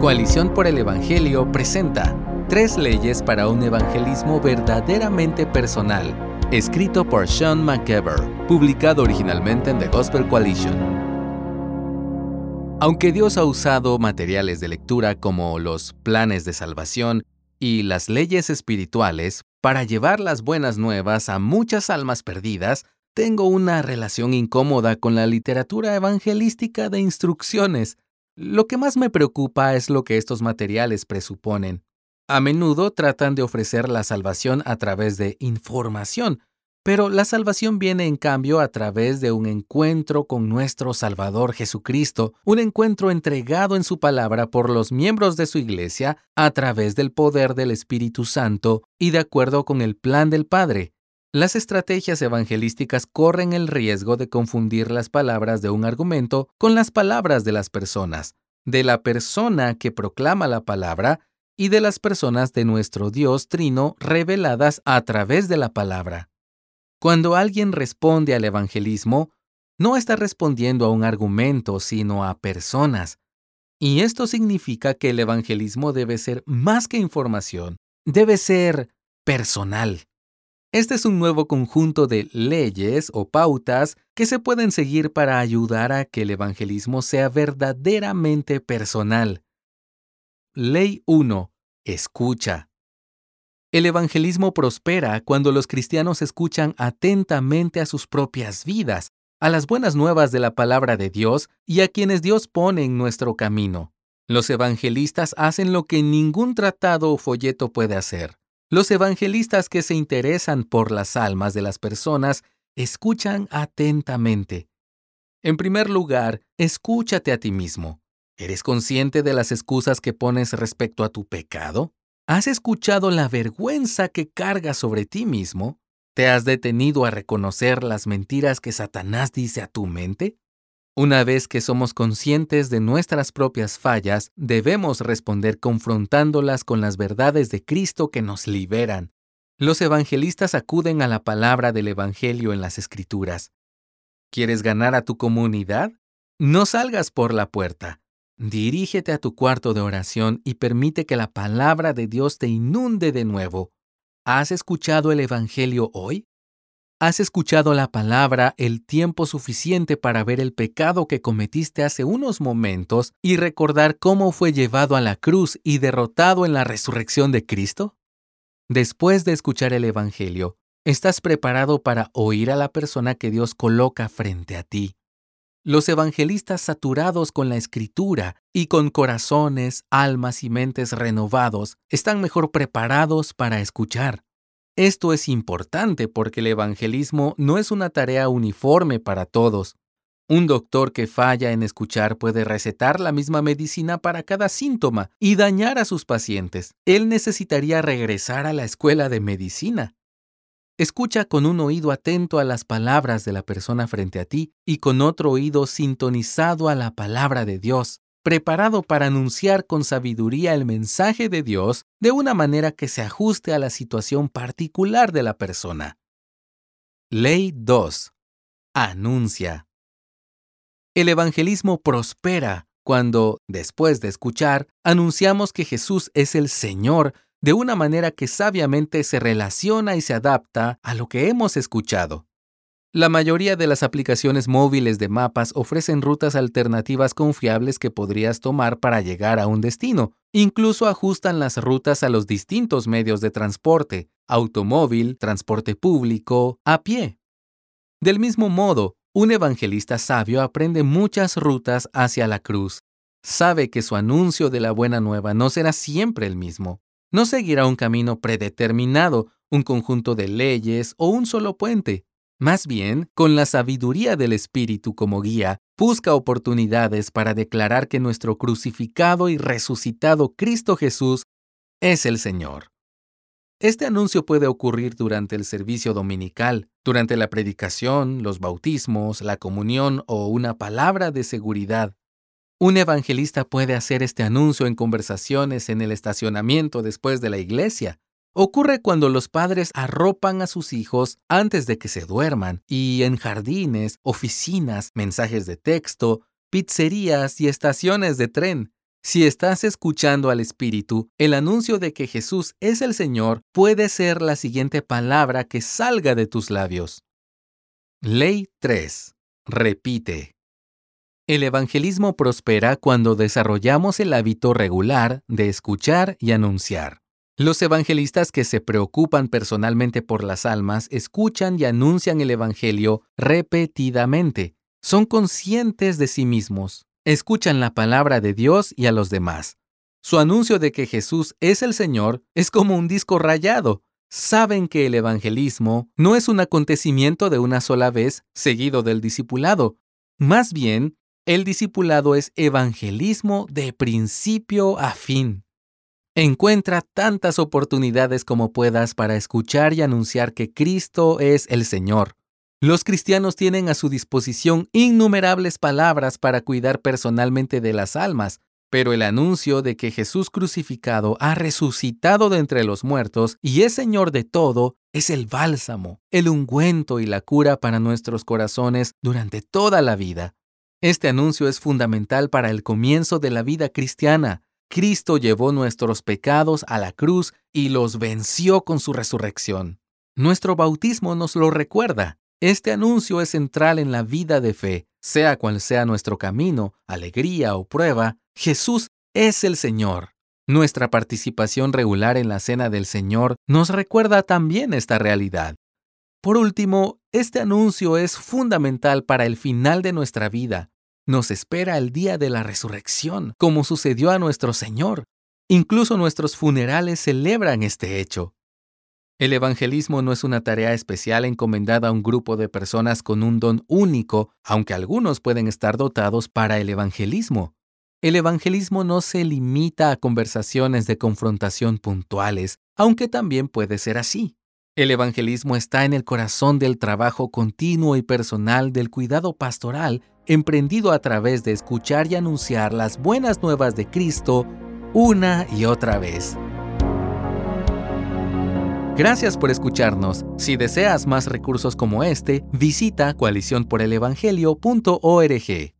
Coalición por el Evangelio presenta Tres leyes para un evangelismo verdaderamente personal, escrito por Sean McGever, publicado originalmente en The Gospel Coalition. Aunque Dios ha usado materiales de lectura como los planes de salvación y las leyes espirituales para llevar las buenas nuevas a muchas almas perdidas, tengo una relación incómoda con la literatura evangelística de instrucciones. Lo que más me preocupa es lo que estos materiales presuponen. A menudo tratan de ofrecer la salvación a través de información, pero la salvación viene en cambio a través de un encuentro con nuestro Salvador Jesucristo, un encuentro entregado en su palabra por los miembros de su iglesia a través del poder del Espíritu Santo y de acuerdo con el plan del Padre. Las estrategias evangelísticas corren el riesgo de confundir las palabras de un argumento con las palabras de las personas, de la persona que proclama la palabra y de las personas de nuestro Dios Trino reveladas a través de la palabra. Cuando alguien responde al evangelismo, no está respondiendo a un argumento, sino a personas. Y esto significa que el evangelismo debe ser más que información, debe ser personal. Este es un nuevo conjunto de leyes o pautas que se pueden seguir para ayudar a que el evangelismo sea verdaderamente personal. Ley 1. Escucha. El evangelismo prospera cuando los cristianos escuchan atentamente a sus propias vidas, a las buenas nuevas de la palabra de Dios y a quienes Dios pone en nuestro camino. Los evangelistas hacen lo que ningún tratado o folleto puede hacer. Los evangelistas que se interesan por las almas de las personas escuchan atentamente. En primer lugar, escúchate a ti mismo. ¿Eres consciente de las excusas que pones respecto a tu pecado? ¿Has escuchado la vergüenza que cargas sobre ti mismo? ¿Te has detenido a reconocer las mentiras que Satanás dice a tu mente? Una vez que somos conscientes de nuestras propias fallas, debemos responder confrontándolas con las verdades de Cristo que nos liberan. Los evangelistas acuden a la palabra del Evangelio en las Escrituras. ¿Quieres ganar a tu comunidad? No salgas por la puerta. Dirígete a tu cuarto de oración y permite que la palabra de Dios te inunde de nuevo. ¿Has escuchado el Evangelio hoy? ¿Has escuchado la palabra el tiempo suficiente para ver el pecado que cometiste hace unos momentos y recordar cómo fue llevado a la cruz y derrotado en la resurrección de Cristo? Después de escuchar el Evangelio, ¿estás preparado para oír a la persona que Dios coloca frente a ti? Los evangelistas saturados con la escritura y con corazones, almas y mentes renovados están mejor preparados para escuchar. Esto es importante porque el evangelismo no es una tarea uniforme para todos. Un doctor que falla en escuchar puede recetar la misma medicina para cada síntoma y dañar a sus pacientes. Él necesitaría regresar a la escuela de medicina. Escucha con un oído atento a las palabras de la persona frente a ti y con otro oído sintonizado a la palabra de Dios, preparado para anunciar con sabiduría el mensaje de Dios de una manera que se ajuste a la situación particular de la persona. Ley 2. Anuncia. El evangelismo prospera cuando, después de escuchar, anunciamos que Jesús es el Señor de una manera que sabiamente se relaciona y se adapta a lo que hemos escuchado. La mayoría de las aplicaciones móviles de mapas ofrecen rutas alternativas confiables que podrías tomar para llegar a un destino. Incluso ajustan las rutas a los distintos medios de transporte, automóvil, transporte público, a pie. Del mismo modo, un evangelista sabio aprende muchas rutas hacia la cruz. Sabe que su anuncio de la buena nueva no será siempre el mismo. No seguirá un camino predeterminado, un conjunto de leyes o un solo puente. Más bien, con la sabiduría del Espíritu como guía, busca oportunidades para declarar que nuestro crucificado y resucitado Cristo Jesús es el Señor. Este anuncio puede ocurrir durante el servicio dominical, durante la predicación, los bautismos, la comunión o una palabra de seguridad. Un evangelista puede hacer este anuncio en conversaciones en el estacionamiento después de la iglesia. Ocurre cuando los padres arropan a sus hijos antes de que se duerman y en jardines, oficinas, mensajes de texto, pizzerías y estaciones de tren. Si estás escuchando al Espíritu, el anuncio de que Jesús es el Señor puede ser la siguiente palabra que salga de tus labios. Ley 3. Repite. El evangelismo prospera cuando desarrollamos el hábito regular de escuchar y anunciar. Los evangelistas que se preocupan personalmente por las almas escuchan y anuncian el Evangelio repetidamente. Son conscientes de sí mismos, escuchan la palabra de Dios y a los demás. Su anuncio de que Jesús es el Señor es como un disco rayado. Saben que el evangelismo no es un acontecimiento de una sola vez seguido del discipulado. Más bien, el discipulado es evangelismo de principio a fin. Encuentra tantas oportunidades como puedas para escuchar y anunciar que Cristo es el Señor. Los cristianos tienen a su disposición innumerables palabras para cuidar personalmente de las almas, pero el anuncio de que Jesús crucificado ha resucitado de entre los muertos y es Señor de todo es el bálsamo, el ungüento y la cura para nuestros corazones durante toda la vida. Este anuncio es fundamental para el comienzo de la vida cristiana. Cristo llevó nuestros pecados a la cruz y los venció con su resurrección. Nuestro bautismo nos lo recuerda. Este anuncio es central en la vida de fe, sea cual sea nuestro camino, alegría o prueba, Jesús es el Señor. Nuestra participación regular en la Cena del Señor nos recuerda también esta realidad. Por último, este anuncio es fundamental para el final de nuestra vida, nos espera el día de la resurrección, como sucedió a nuestro Señor. Incluso nuestros funerales celebran este hecho. El evangelismo no es una tarea especial encomendada a un grupo de personas con un don único, aunque algunos pueden estar dotados para el evangelismo. El evangelismo no se limita a conversaciones de confrontación puntuales, aunque también puede ser así. El evangelismo está en el corazón del trabajo continuo y personal del cuidado pastoral emprendido a través de escuchar y anunciar las buenas nuevas de Cristo una y otra vez. Gracias por escucharnos. Si deseas más recursos como este, visita coaliciónporelevangelio.org.